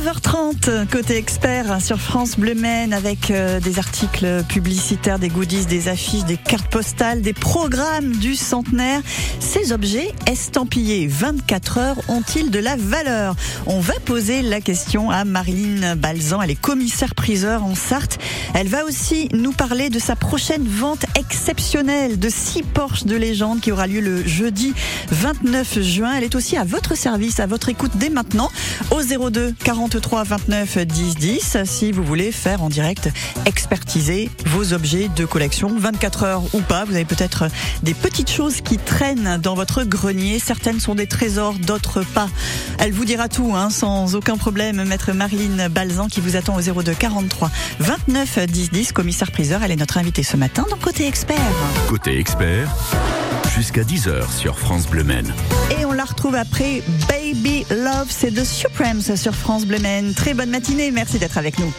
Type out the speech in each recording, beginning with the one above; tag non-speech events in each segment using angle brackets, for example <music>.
9h30, côté expert sur France Bleu Maine avec euh, des articles publicitaires, des goodies, des affiches, des cartes postales, des programmes du centenaire. Ces objets estampillés 24 heures ont-ils de la valeur? On va poser la question à Marilyn Balzan, elle est commissaire priseur en Sarthe. Elle va aussi nous parler de sa prochaine vente exceptionnelle de 6 Porsche de légende qui aura lieu le jeudi 29 juin. Elle est aussi à votre service, à votre écoute dès maintenant au 02 43 29 10 10 si vous voulez faire en direct expertiser vos objets de collection 24 heures ou pas. Vous avez peut-être des petites choses qui traînent dans votre grenier. Certaines sont des trésors, d'autres pas. Elle vous dira tout hein, sans aucun problème. Maître Marilyn Balzan qui vous attend au 02 43 29 10 10. Commissaire priseur, elle est notre invitée ce matin dans Côté Expert. Côté expert, jusqu'à 10h sur France Bleu Maine. Et on la retrouve après Baby Love, c'est The Supremes sur France Bleu Maine. Très bonne matinée, merci d'être avec nous.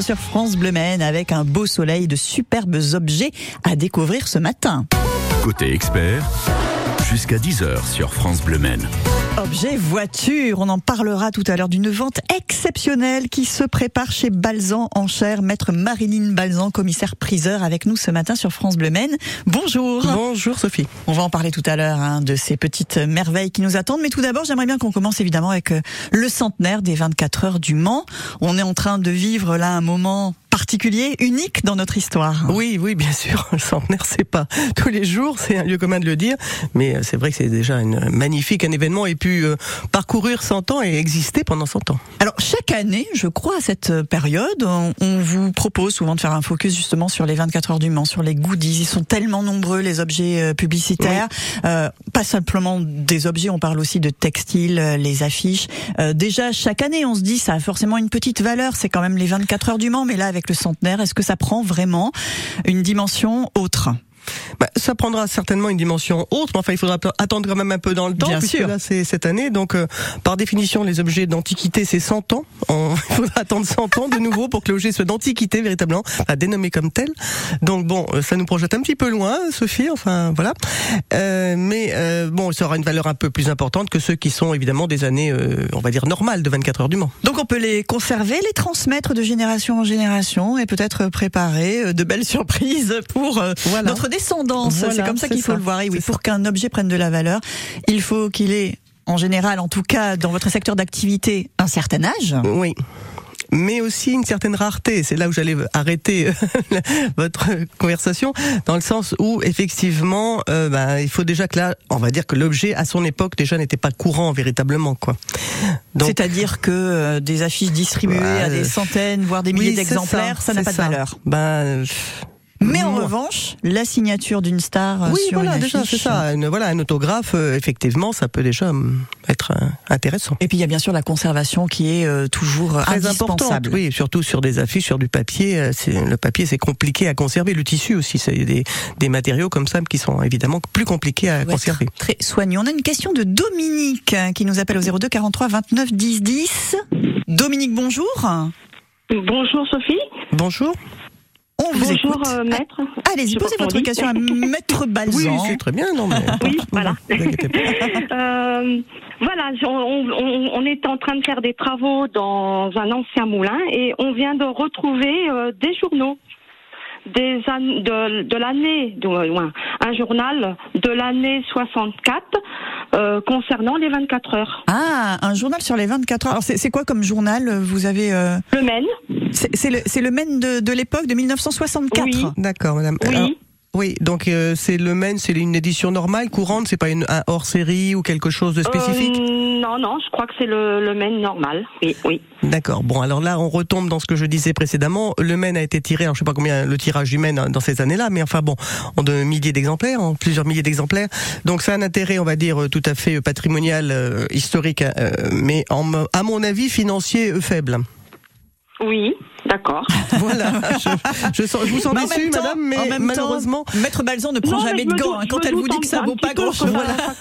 Sur France Bleu Maine avec un beau soleil de superbes objets à découvrir ce matin. Côté expert, jusqu'à 10h sur France Bleu Maine. Objet voiture, on en parlera tout à l'heure d'une vente exceptionnelle qui se prépare chez Balzan en chair. Maître Marilyn Balzan, commissaire priseur avec nous ce matin sur France Bleu Maine. Bonjour. Bonjour Sophie. On va en parler tout à l'heure hein, de ces petites merveilles qui nous attendent. Mais tout d'abord, j'aimerais bien qu'on commence évidemment avec euh, le centenaire des 24 heures du Mans. On est en train de vivre là un moment particulier, unique dans notre histoire. Oui, oui, bien sûr. Le centenaire, c'est pas tous les jours, c'est un lieu commun de le dire, mais euh, c'est vrai que c'est déjà une magnifique un événement et pu euh, parcourir 100 ans et exister pendant 100 ans. Alors chaque année, je crois à cette période, on, on vous propose souvent de faire un focus justement sur les 24 heures du Mans, sur les goodies. Ils sont tellement nombreux les objets euh, publicitaires, Euh, pas simplement des objets, on parle aussi de textiles, euh, les affiches. Euh, déjà chaque année, on se dit ça a forcément une petite valeur. C'est quand même les 24 heures du Mans, mais là avec le centenaire, est-ce que ça prend vraiment une dimension autre? Bah, ça prendra certainement une dimension autre, mais enfin, il faudra attendre quand même un peu dans le temps, Bien puisque sûr. là, c'est cette année. Donc, euh, par définition, les objets d'antiquité, c'est 100 ans. On, <laughs> il faudra attendre 100 ans de nouveau pour que l'objet soit d'antiquité, véritablement, à dénommer comme tel. Donc, bon, euh, ça nous projette un petit peu loin, Sophie, enfin, voilà. Euh, mais, euh, bon, ça aura une valeur un peu plus importante que ceux qui sont, évidemment, des années, euh, on va dire, normales de 24 heures du Mans. Donc on peut les conserver, les transmettre de génération en génération et peut-être préparer euh, de belles <laughs> surprises pour Voilà. notre descendance. Voilà, c'est comme ça qu'il faut ça, le voir. Et oui, pour qu'un objet prenne de la valeur, il faut qu'il ait, en général, en tout cas dans votre secteur d'activité, un certain âge. Oui. Mais aussi une certaine rareté. C'est là où j'allais arrêter euh, <laughs> votre conversation, dans le sens où effectivement, euh, ben, il faut déjà que là, on va dire que l'objet à son époque déjà n'était pas courant véritablement, quoi. C'est-à-dire que euh, des affiches distribuées Bah, à des euh, centaines, voire des milliers oui, d'exemplaires, ça n'a pas de valeur. Ben, euh, Mais en moi. revanche, la signature d'une star euh, oui, sur voilà, une déjà, affiche. c'est ça. Une, voilà, un autographe, euh, effectivement, ça peut déjà hum, être euh, intéressant. Et puis il y a bien sûr la conservation qui est euh, toujours Très importante, oui, surtout sur des affiches, sur du papier. euh, le papier, c'est compliqué à conserver. Le tissu aussi, c'est des, des matériaux comme ça qui sont évidemment plus compliqués à conserver. Très soigné. On a une question de Dominique qui nous appelle au 02 43 29 10 10. Dominique, bonjour. Bonjour Sophie. Bonjour. On vous Bonjour écoute. euh, maître. Ah, Allez-y, Je posez votre question à Maître Balzan. Oui, c'est très bien, non mais. Oui, voilà. <laughs> Euh, voilà, on, on- on est en train de faire des travaux dans un ancien moulin et on vient de retrouver euh, des journaux. Des an- de, de l'année, de- loin, un journal de l'année 64 euh, concernant les 24 heures. Ah, un journal sur les 24 heures. Alors c'est c'est quoi comme journal Vous avez euh, Le Maine, c'est c'est le, le Maine de, de l'époque de 1964. Oui. D'accord, madame. oui. Alors, oui, donc euh, c'est le Maine, c'est une édition normale, courante, c'est pas une, un hors série ou quelque chose de spécifique. Euh, non, non, je crois que c'est le, le Maine normal. Oui, oui. D'accord. Bon, alors là, on retombe dans ce que je disais précédemment. Le Maine a été tiré, alors je sais pas combien le tirage du Maine hein, dans ces années-là, mais enfin bon, en de milliers d'exemplaires, en plusieurs milliers d'exemplaires. Donc ça a un intérêt, on va dire, euh, tout à fait euh, patrimonial, euh, historique, euh, mais en, à mon avis financier euh, faible. Oui, d'accord. <laughs> Voilà. je, je, sens- je vous sens Mais en déçu, même temps- madame, mais en même malheureusement, temps, Maître Balzan ne prend Non, mais jamais de gants. hein. Quand elle vous dit que ça un vaut pas grand-chose.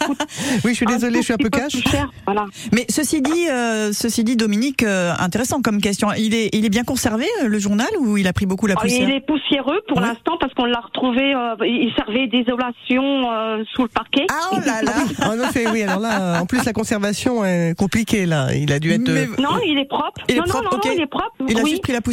coûte <laughs> oui, je suis désolé, je suis un peu cash. cher, Voilà. Mais ceci dit, euh, ceci dit, Dominique, euh, intéressant comme question. Il est, il est bien conservé euh, le journal ou il a pris beaucoup la Ah, poussière Il est poussiéreux pour Ouais. l'instant parce qu'on l'a retrouvé. euh, il servait d'isolation euh, sous le parquet. Ah oh là là. <laughs> En effet, oui. Alors là, en plus, la conservation est compliquée, là. Il a dû être. Mais- euh, Non, il est propre. Il est non, propre, non, non, ok. il est propre. Il a oui. juste pris la poussière.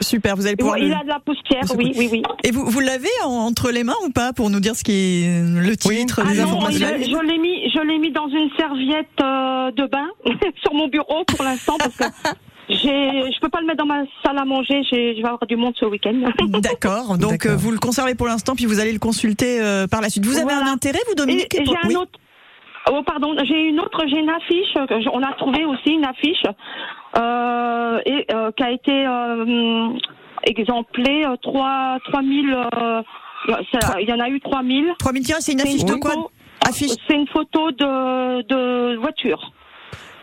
Super, vous allez pouvoir. le- Il a de la poussière, oui, oui, oui. Et vous, vous l'avez en- entre les mains ou pas pour nous dire ce qui est le Oui. titre, Ah les non, informations je, je l'ai mis, je l'ai mis dans une serviette euh, de bain <laughs> sur mon bureau pour l'instant parce que <laughs> j'ai, je peux pas le mettre dans ma salle à manger. j'ai- Je vais avoir du monde ce week-end. <laughs> D'accord. Donc euh, vous le conservez pour l'instant, puis vous allez le consulter euh, par la suite. Vous avez Voilà. un intérêt, vous, Dominique et pour- j'ai un Oui. autre. Oh pardon, j'ai une autre, j'ai une affiche. On a trouvé aussi une affiche et euh, qui a été euh, exemplée euh, 3 3000. euh, ça- Il y en a eu 3000. 3000 tirs, c'est une affiche de quoi? C'est une photo de, de voiture.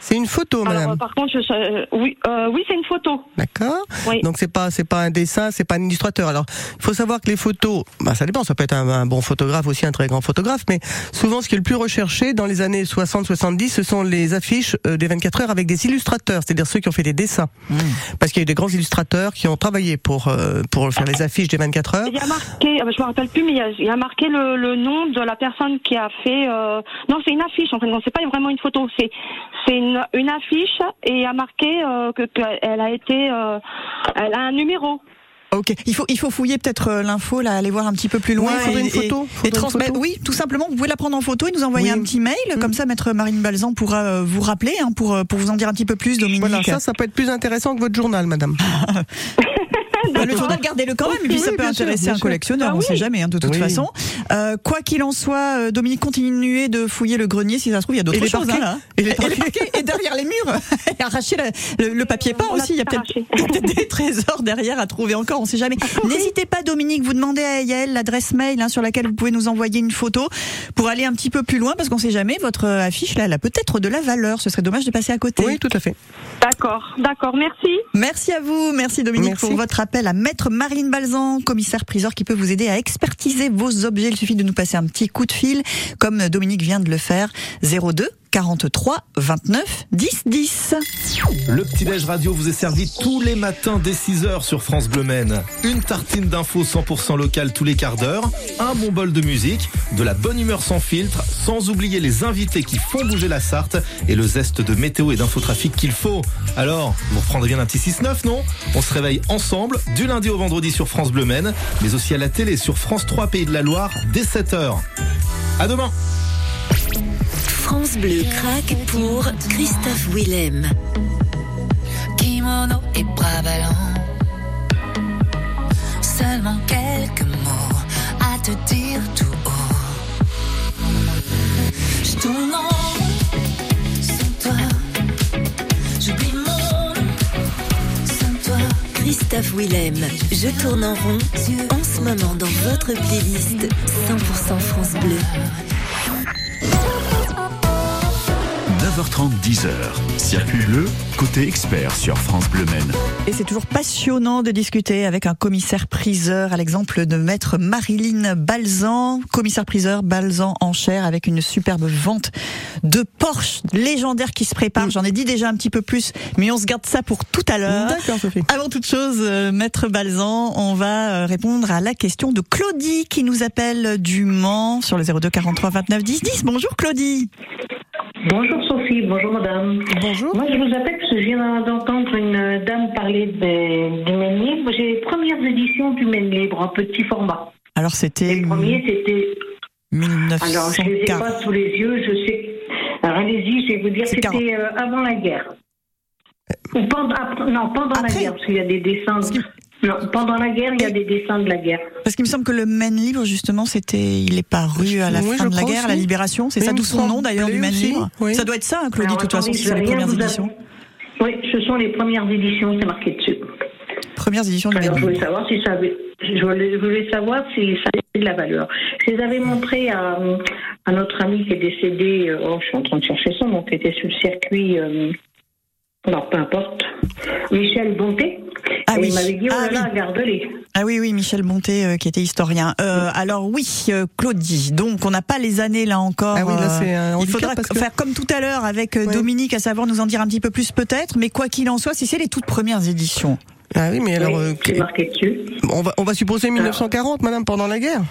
C'est une photo, Alors, madame. euh, par contre, je, euh, oui, euh, oui, c'est une photo. D'accord. Oui. Donc c'est pas c'est pas un dessin, c'est pas un illustrateur. Alors il faut savoir que les photos, bah ça dépend, ça peut être un, un bon photographe aussi un très grand photographe, mais souvent ce qui est le plus recherché dans les années 60-70, ce sont les affiches euh, des 24 heures avec des illustrateurs, c'est-à-dire ceux qui ont fait des dessins, Mmh. parce qu'il y a eu des grands illustrateurs qui ont travaillé pour euh, pour faire les affiches des 24 heures. Il y a marqué, euh, je me rappelle plus, mais il y a, il y a marqué le, le nom de la personne qui a fait. euh, non, c'est une affiche. En fait, non, c'est pas vraiment une photo. C'est c'est une, une affiche et il a marqué euh, que qu'elle a été, euh, elle a un numéro. Ok, il faut il faut fouiller peut-être euh, l'info là, aller voir un petit peu plus loin Ouais, il faudrait et, une photo, et- faudrait et une transmettre. photo. Oui, tout simplement, vous pouvez la prendre en photo et nous envoyer Oui. un petit mail, Mm. comme ça, maître Marine Balzan pourra vous rappeler hein, pour pour vous en dire un petit peu plus, Dominique. Voilà, ça, ça peut être plus intéressant que votre journal, madame. <laughs> Bah, le journal, gardez-le quand même, et puis Oui, ça peut intéresser un collectionneur, Ah on oui. sait jamais, hein, de toute Oui. façon. Euh, quoi qu'il en soit, euh, Dominique, continuez de fouiller le grenier, si ça se trouve, il y a d'autres choses. parquets. hein, là. Et les Et les parquets, et derrière les murs, <laughs> et arracher la- le, le papier peint aussi, il y a <laughs> peut-être des trésors derrière à trouver encore, on sait jamais. N'hésitez pas, Dominique, vous demandez à Yael l'adresse mail hein, sur laquelle vous pouvez nous envoyer une photo pour aller un petit peu plus loin, parce qu'on sait jamais, votre affiche, là, elle a peut-être de la valeur, ce serait dommage de passer à côté. Oui, tout à fait. D'accord, d'accord. Merci. Merci à vous, merci Dominique Merci. pour votre appel à Maître Marine Balzan, commissaire priseur qui peut vous aider à expertiser vos objets. Il suffit de nous passer un petit coup de fil, comme Dominique vient de le faire. 02 43 29 10 10. Le petit-déj radio vous est servi tous les matins dès 6h sur France Bleu Maine. Une tartine d'infos 100% locales tous les quarts d'heure, un bon bol de musique, de la bonne humeur sans filtre, sans oublier les invités qui font bouger la Sarthe et le zeste de météo et d'infotrafic qu'il faut. Alors, vous reprendrez bien un petit 6-9, non? On se réveille ensemble du lundi au vendredi sur France Bleu Maine, mais aussi à la télé sur France 3 Pays de la Loire dès 7h. À demain France Bleu craque pour Christophe Willem. kimono et bras ballants. Seulement quelques mots à te dire tout haut. Je tourne en rond sans toi. J'oublie mon nom sans toi. Christophe Willem, je tourne en rond en ce moment dans votre playlist 100% France Bleu. 9h30, 10h. Circuit bleu, côté expert sur France Bleu Maine. Et c'est toujours passionnant de discuter avec un commissaire priseur, à l'exemple de maître Marilyn Balzan, commissaire priseur Balzan en chair, avec une superbe vente de Porsche légendaire qui se prépare. J'en ai dit déjà un petit peu plus, mais on se garde ça pour tout à l'heure. D'accord, Sophie. Avant toute chose, euh, maître Balzan, on va euh, répondre à la question de Claudie qui nous appelle du Mans sur le 02 43 29 10 10. Bonjour Claudie. Bonjour Sophie, bonjour madame. Bonjour. Moi je vous appelle parce que je viens d'entendre une dame parler des- du Maine Libre. J'ai les premières éditions du Maine Libre en petit format. Alors c'était Les premiers c'était. 1940. Alors je les ai pas sous les yeux, je sais. Alors allez-y, je vais vous dire, c'était euh, avant la guerre. Ou pendant, après- non, pendant la guerre, parce qu'il y a des dessins. Non, pendant la guerre, il y a des dessins de la guerre. Parce qu'il me semble que le Maine libre, justement, c'était, il est paru à la Oui, fin de la guerre, à la libération. C'est Oui, ça, d'où son nom d'ailleurs du Maine libre. oui. Ça doit être ça, hein, Claudie, de toute façon, c'est les premières a- éditions. Oui, ce sont les premières éditions, c'est marqué dessus. Premières éditions du Alors, Maine je voulais libre. savoir si ça avait, je voulais, je voulais savoir si ça avait de la valeur. Je les avais montrés à, à notre ami qui est décédé, euh, oh, je suis en train de chercher son nom, qui était sur le circuit, euh, non, peu importe, Michel Bonté. Ah oui. dit, oh Ah là oui. Ah oui, oui, Michel Bonté, euh, qui était historien. Euh, alors oui, euh, Claudie, donc on n'a pas les années là encore. Ah oui, là, euh, c'est un Il faudra que- faire comme tout à l'heure avec Ouais. Dominique, à savoir nous en dire un petit peu plus peut-être, mais quoi qu'il en soit, si c'est les toutes premières éditions. Ah oui, mais alors, Oui, euh, marqué dessus. on, va, on va supposer 1940, madame, pendant la guerre.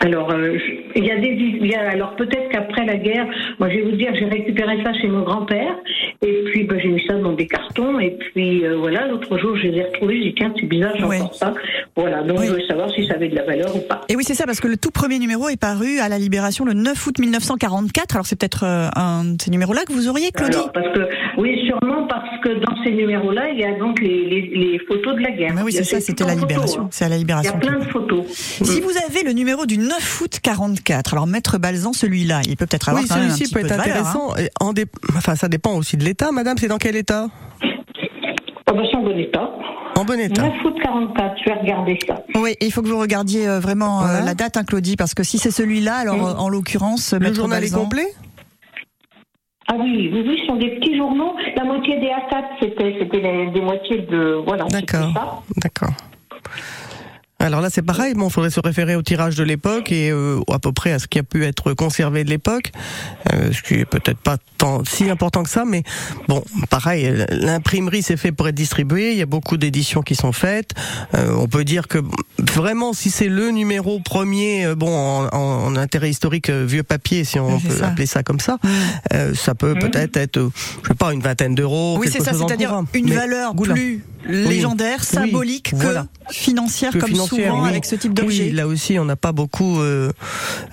Alors, euh, je- il y a des, il y a, alors peut-être qu'après la guerre, moi je vais vous dire, j'ai récupéré ça chez mon grand-père, et puis ben, j'ai mis ça dans des cartons, et puis euh, voilà, l'autre jour je les ai retrouvés, j'ai dit tiens c'est bizarre, j'ai Ouais. encore ça. Voilà, donc Oui. je voulais savoir si ça avait de la valeur ou pas. Et oui, c'est ça, parce que le tout premier numéro est paru à la Libération le 9 août 1944. Alors c'est peut-être euh, un de ces numéros-là que vous auriez, Claudie Alors, parce que, oui, sûrement parce que dans ces numéros-là, il y a donc les, les, les photos de la guerre. Mais oui, Il y a- c'est ça, c'était la Libération. hein. C'est à la Il y a Libération. plein de photos. Si vous avez le numéro du 9 août 44, alors Maître Balzan, celui-là, il peut peut-être avoir Oui, quand même un celui-ci petit peut peu être de valeur, hein. intéressant. Et en dé- Enfin, ça dépend aussi de l'état, madame. C'est dans quel état? Ah ben, c'est en bon état. En bon état. 9 août 44, je vais regarder ça. Oui, il faut que vous regardiez euh, vraiment euh, la date, hein, Claudie, parce que si c'est celui-là, alors euh, en l'occurrence, Le Maître journal est Balzan- complet? Ah oui, oui, oui, ce sont des petits journaux. La moitié des A4, c'était, c'était des moitiés de. Voilà, D'accord. D'accord. Alors là, c'est pareil. Bon, il faudrait se référer au tirage de l'époque et euh, à peu près à ce qui a pu être conservé de l'époque, euh, ce qui est peut-être pas tant si important que ça, mais bon, pareil. L'imprimerie s'est fait pour être distribuée. Il y a beaucoup d'éditions qui sont faites. Euh, on peut dire que vraiment, si c'est le numéro premier, euh, bon, en, en- en intérêt historique, euh, vieux papier, si on C'est peut ça. appeler ça comme ça, euh, ça peut peut-être être, je sais pas, une vingtaine d'euros. Oui, c'est ça, c'est-à-dire une Mais, valeur plus légendaire, Oui. symbolique que Voilà. financière, que comme financière, souvent oui. avec ce type d'objet. Oui, là aussi, on n'a pas beaucoup. euh,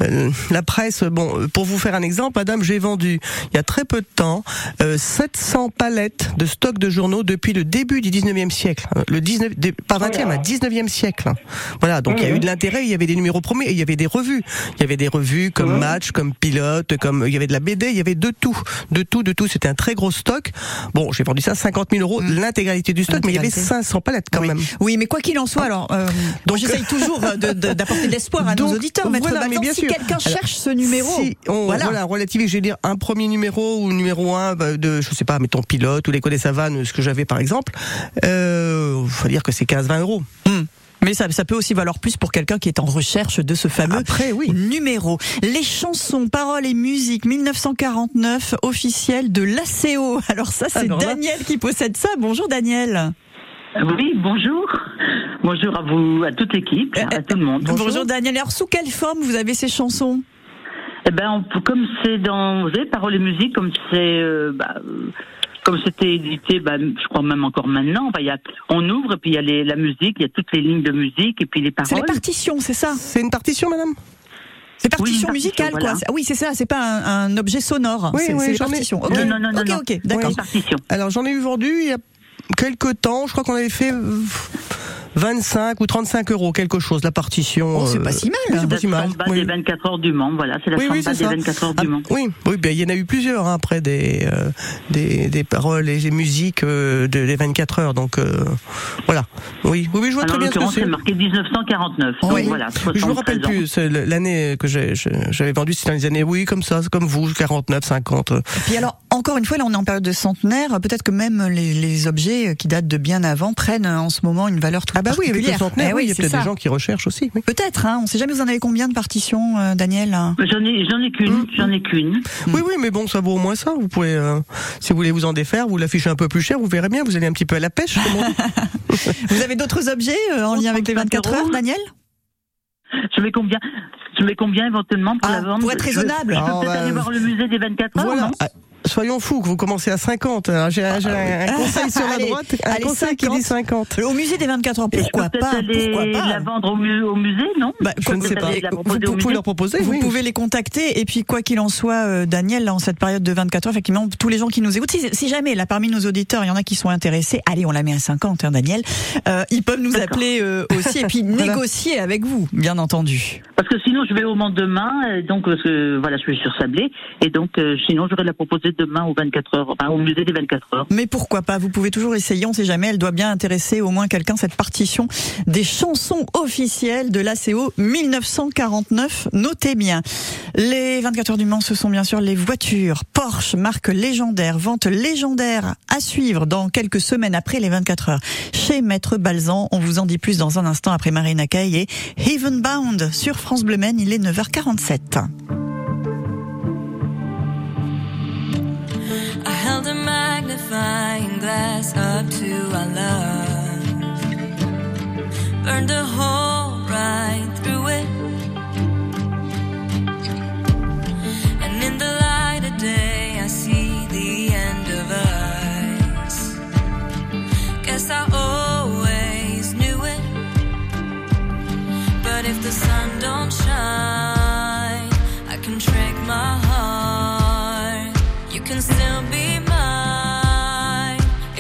euh, la presse, bon, euh, pour vous faire un exemple, madame, j'ai vendu il y a très peu de temps euh, 700 palettes de stock de journaux depuis le début du 19e siècle. Le 19, dé- pas 20e, à 19e siècle. hein. Voilà, donc il y a eu de l'intérêt, il y avait des numéros premiers et il y avait des revues. Il y avait des revues comme Match, comme Pilote, comme il y avait de la BD, il y avait de tout, de tout, de tout. C'était un très gros stock. Bon, j'ai vendu ça 50 000 euros, l'intégralité du stock, mais il y avait L'intégralité. 500 palettes quand oui. même. Oui, mais quoi qu'il en soit, alors, euh, donc j'essaye toujours euh, de- de- d'apporter de l'espoir à nos auditeurs, Maître voilà, mais bien Si quelqu'un cherche ce numéro, Si on voilà. voilà. relativise, je vais dire un premier numéro ou numéro un bah, de, je sais pas, mettons pilote ou l'écho des savanes, ce que j'avais par exemple, euh, faut dire que c'est 15-20 euros. Mais ça, ça peut aussi valoir plus pour quelqu'un qui est en recherche de ce fameux Après, oui. numéro. Les chansons, paroles et musique 1949 officiel de l'ACO. Alors ça, c'est là- Daniel qui possède ça. Bonjour Daniel. Oui, bonjour. Bonjour à vous, à toute l'équipe, Euh, à tout le monde. Bonjour. Daniel. Alors sous quelle forme vous avez ces chansons? Eh ben, on comme c'est dans, vous savez, paroles et musique, comme c'est, euh, bah, euh, comme c'était édité, bah, je crois même encore maintenant. Il y a, on ouvre et puis il y a les, la musique, il y a toutes les lignes de musique et puis les C'est les paroles. partitions, c'est ça? C'est une partition, madame? C'est partition Oui, partition, musicale, voilà. quoi. Ah Oui, c'est ça. C'est pas un, un objet sonore. Oui, c'est oui, j'en ai- Non, non, non, non, ok, non. ok, d'accord. Une partition. Alors j'en ai eu vendu il y a quelques temps, je crois qu'on avait fait euh, 25 ou 35 euros, quelque chose, la partition. Oh, c'est pas si mal. oui, c'est pas La si mal. oui. des 24 heures du Mans, voilà, c'est la Oui, des ça. 24 heures Ah, du Mans. oui, oui, ben, il y en a eu plusieurs hein, après des, euh, des des paroles et des musiques euh, de, des 24 heures. Donc euh, voilà. Oui, oui, oui, je vois Alors, très en bien ce que c'est. c'est marqué 1949. Donc Oui. voilà, Je vous rappelle 73 ans. plus, l'année que j'avais vendu, c'était dans les années, oui, comme ça, comme vous, 49, 50. euh. Puis alors, encore une fois, là, on est en période de centenaire. Peut-être que même les, les objets qui datent de bien avant prennent euh, en ce moment une valeur toute Ah bah oui, avec le particulière. centenaire, Eh oui, il y a peut-être des gens qui recherchent aussi. Oui, Peut-être, hein. On sait jamais. Vous en avez combien de partitions, euh, Daniel J'en ai, j'en ai qu'une, Hum. j'en ai qu'une. oui, oui, mais bon, ça vaut au moins ça. Vous pouvez, euh, si vous voulez vous en défaire, vous l'affichez un peu plus cher, vous verrez bien, vous allez un petit peu à la pêche. <laughs> Vous avez d'autres objets euh, en lien avec les 24 heures, Daniel? Je mets combien Je mets combien éventuellement pour Ah, la vendre pour être Je- raisonnable. Je, peux Ah, peut-être bah, aller voir le musée des 24 heures, voilà. Ah, Soyons fous que vous commencez à 50. Alors, J'ai j'ai un, un conseil sur la Allez, droite, un allez, conseil qui 50. dit 50. Au musée des 24 heures, Et je pourquoi pas aller Pourquoi pas la vendre au, mu- au musée, non Bah, Je ne sais pas. Vous, pouvez leur proposer, Vous oui. pouvez les contacter et puis quoi qu'il en soit, euh, Daniel, là, en cette période de 24 heures, effectivement, tous les gens qui nous écoutent, si, si jamais là parmi nos auditeurs, il y en a qui sont intéressés, allez, on la met à 50, hein, Daniel, euh, ils peuvent nous D'accord. appeler euh, aussi et puis <laughs> négocier avec vous, bien entendu. Parce que sinon, je vais au Mans demain, donc parce que, voilà, je suis sur Sablé, et donc euh, sinon, j'aurais la demain aux 24 heures, enfin, au musée des 24 heures. Mais pourquoi pas? Vous pouvez toujours essayer, on sait jamais. Elle doit bien intéresser au moins quelqu'un cette partition des chansons officielles de l'ACO 1949. Notez bien. Les 24 heures du Mans, ce sont bien sûr les voitures Porsche, marque légendaire, vente légendaire à suivre dans quelques semaines après les 24 heures. Chez Maître Balzan, on vous en dit plus dans un instant après Marina Kaye et Heavenbound sur France Bleu. Il est 9h47. Magnifying glass up to our love. Burned a hole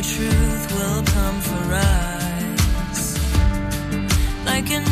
The truth will come for us, like a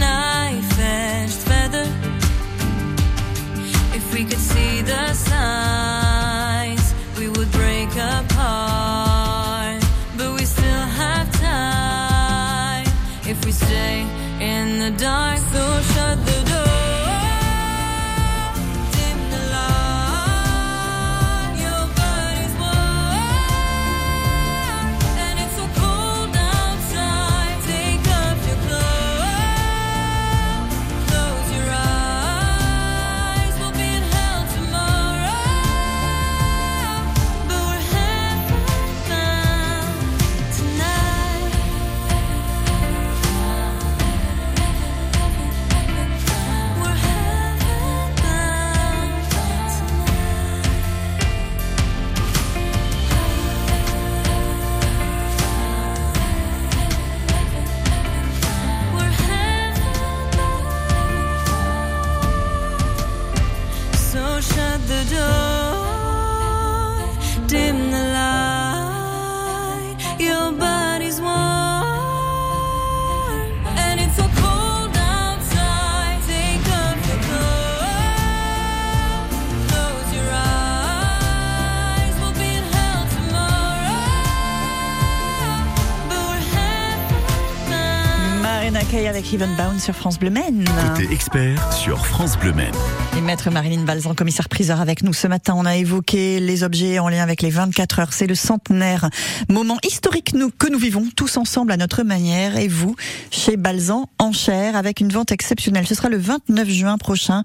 Avec Evenbound sur France Bleu Maine. Côté expert sur France Bleu Maine. Et maître Marilyn Balzan, commissaire priseur avec nous ce matin. On a évoqué les objets en lien avec les 24 heures. C'est le centenaire, moment historique nous, que nous vivons tous ensemble à notre manière. Et vous, chez Balzan, en chair, avec une vente exceptionnelle. Ce sera le 29 juin prochain.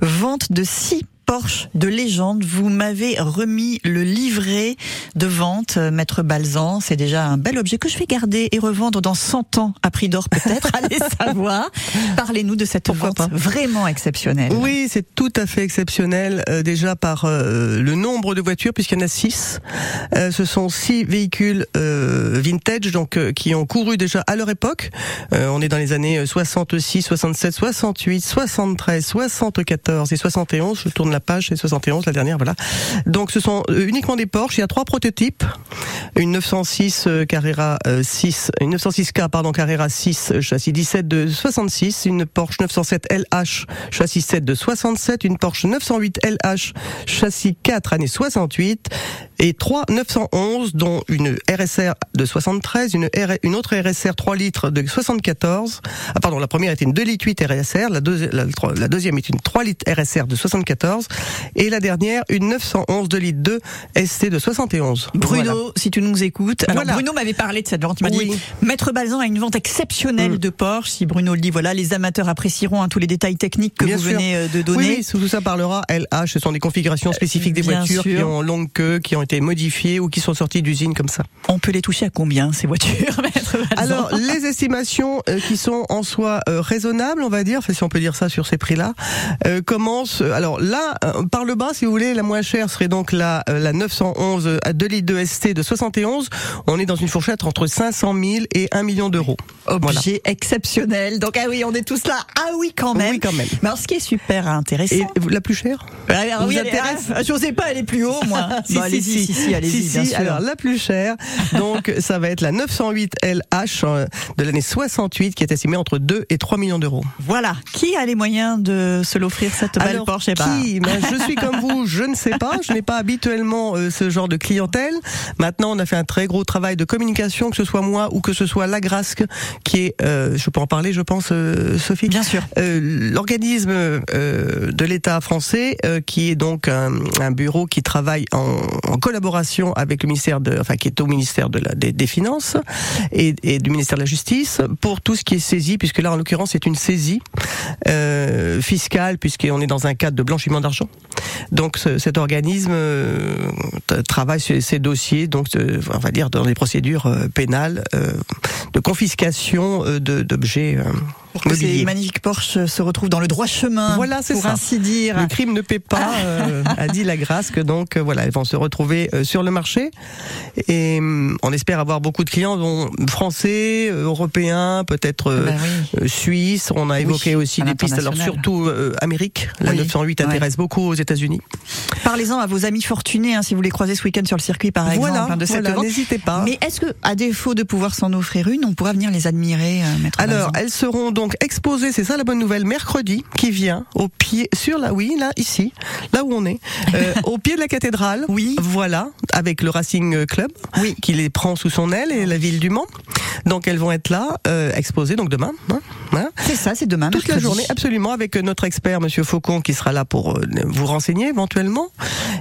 Vente de 6 Porsche de légende. Vous m'avez remis le livret de vente, euh, Maître Balzan. C'est déjà un bel objet que je vais garder et revendre dans 100 ans à prix d'or peut-être. <laughs> Allez savoir. Parlez-nous de cette Pourquoi vente pas. vraiment exceptionnelle. Oui, c'est tout à fait exceptionnel euh, déjà par euh, le nombre de voitures puisqu'il y en a six. Euh, ce sont six véhicules euh, vintage donc euh, qui ont couru déjà à leur époque. Euh, on est dans les années 66, 67, 68, 73, 74 et 71. Je tourne la page, c'est 71 la dernière, voilà. Donc ce sont euh, uniquement des Porsche. Il y a trois prototypes une 906 euh, Carrera euh, 6, une 906K pardon Carrera 6 euh, châssis 17 de 66, une Porsche 907 LH châssis 7 de 67, une Porsche 908 LH châssis 4 année 68 et trois 911 dont une RSR de 73, une, R- une autre RSR 3 litres de 74. Ah pardon, la première était une 2 litres 8 RSR, la, deuxi- la, la deuxième est une 3 litres RSR de 74 et la dernière une 911 2 litres 2 ST de 71. Bruno, Voilà. si tu nous écoutes. Alors, Voilà. Bruno m'avait parlé de cette vente. Il m'a Oui. dit, Maître Balzan a une vente exceptionnelle Mm. de Porsche. Si Bruno le dit, voilà, les amateurs apprécieront hein, tous les détails techniques que Bien vous sûr. venez euh, de donner. oui, tout ça parlera LH. Ce sont des configurations spécifiques des bien voitures qui ont longue queue, qui ont été modifiées ou qui sont sorties d'usine comme ça. On peut les toucher à combien, ces voitures, <laughs> Maître Balzan Alors, les estimations euh, qui sont en soi euh, raisonnables, on va dire, enfin, si on peut dire ça sur ces prix-là, euh, commencent. Alors là, euh, par le bas, si vous voulez, la moins chère serait donc la, euh, la 911 à 2 litres de ST de 71. On est dans une fourchette entre 500 000 et 1 million d'euros. Voilà. Objet exceptionnel. Donc, ah oui, on est tous là. Ah oui, quand même. Oui, quand même. Mais alors, ce qui est super intéressant. Et la plus chère Ah, alors, oui, elle est- intéresse ah, je sais pas, elle est plus haut, moi. <laughs> Si, Bon, si, allez-y, si. si, si, allez-y, bien sûr. Alors la plus chère, donc <laughs> ça va être la 908 LH euh, de l'année 68 qui est estimée entre 2 et 3 millions d'euros. Voilà. Qui a les moyens de se l'offrir, cette belle Porsche Eh ben, qui Ben, Je suis comme vous, je ne sais pas. Je n'ai pas habituellement euh, ce genre de clientèle. Maintenant, on a fait un très gros travail de communication, que ce soit moi ou que ce soit la Grasque, qui est, euh, je peux en parler, je pense, euh, Sophie. Bien sûr. Euh, L'organisme euh, de l'État français, euh, qui est donc un, un bureau qui travaille en, en collaboration avec le ministère de, enfin, qui est au ministère de la, des, des Finances et, et du ministère de la Justice pour tout ce qui est saisie, puisque là, en l'occurrence, c'est une saisie euh, fiscale, puisqu'on est dans un cadre de blanchiment d'argent. Donc, ce- cet organisme euh, travaille sur ces dossiers, donc, euh, on va dire, dans des procédures euh, pénales de confiscation d'objets pour que ces magnifiques Porsche se retrouvent dans le droit chemin. Voilà, pour ça. ainsi dire. Le crime ne paie pas, euh, a dit la grâce que <laughs> donc euh, voilà, elles vont se retrouver euh, sur le marché et on espère avoir beaucoup de clients dont français, européens, peut-être Ben oui. suisses. On a évoqué aussi des pistes, alors surtout Amérique. La Oui. 908 Ouais. intéresse beaucoup aux États-Unis. Parlez-en à vos amis fortunés, hein, si vous les croisez ce week-end sur le circuit, par exemple, Voilà, hein, de cette voilà, n'hésitez pas. Mais est-ce que, à défaut de pouvoir s'en offrir une, on pourra venir les admirer, Alors, elles seront donc exposées, c'est ça la bonne nouvelle, mercredi qui vient au pied, sur la, oui, là, ici, là où on est, euh, <laughs> au pied de la cathédrale. Oui. Voilà, avec le Racing Club, Oui. qui les prend sous son aile et la ville du Mans. Donc elles vont être là, euh, exposées, donc demain. hein, hein. C'est ça, c'est demain. Toute la journée, absolument, avec notre expert, Monsieur Faucon, qui sera là pour euh, vous renseigner éventuellement.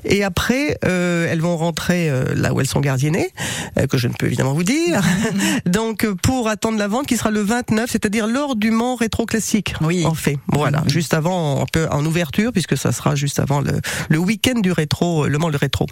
Et après, euh, elles vont rentrer euh, là où elles sont gardiennées, euh, que je ne peux évidemment vous dire. <laughs> Donc, euh, pour attendre la vente, qui sera le 29, c'est-à-dire lors du Mans rétro classique. Oui. En fait, voilà, Mhm. juste avant, un peu en ouverture, puisque ça sera juste avant le, le week-end du rétro, euh, le Mans le rétro.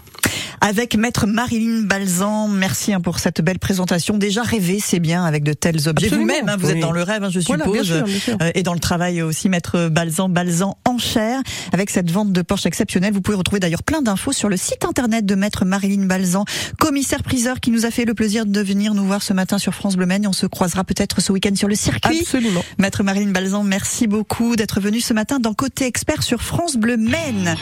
Avec Maître Marilyn Balzan, merci hein, pour cette belle présentation. Déjà rêvé, c'est bien avec de tels objets. Vous-même, hein, vous êtes dans le rêve, hein, je Voilà, suppose. bien sûr, bien sûr. Euh, et dans le travail aussi, Maître Balzan, Balzan en chair. Avec cette vente de Porsche exceptionnelle, vous pouvez retrouver d'ailleurs plein d'infos sur le site internet de Maître Marilyn Balzan, commissaire priseur qui nous a fait le plaisir de venir nous voir ce matin sur France Bleu Maine. On se croisera peut-être ce week-end sur le circuit. Absolument. Maître Marilyn Balzan, merci beaucoup d'être venu ce matin dans Côté Expert sur France Bleu Maine.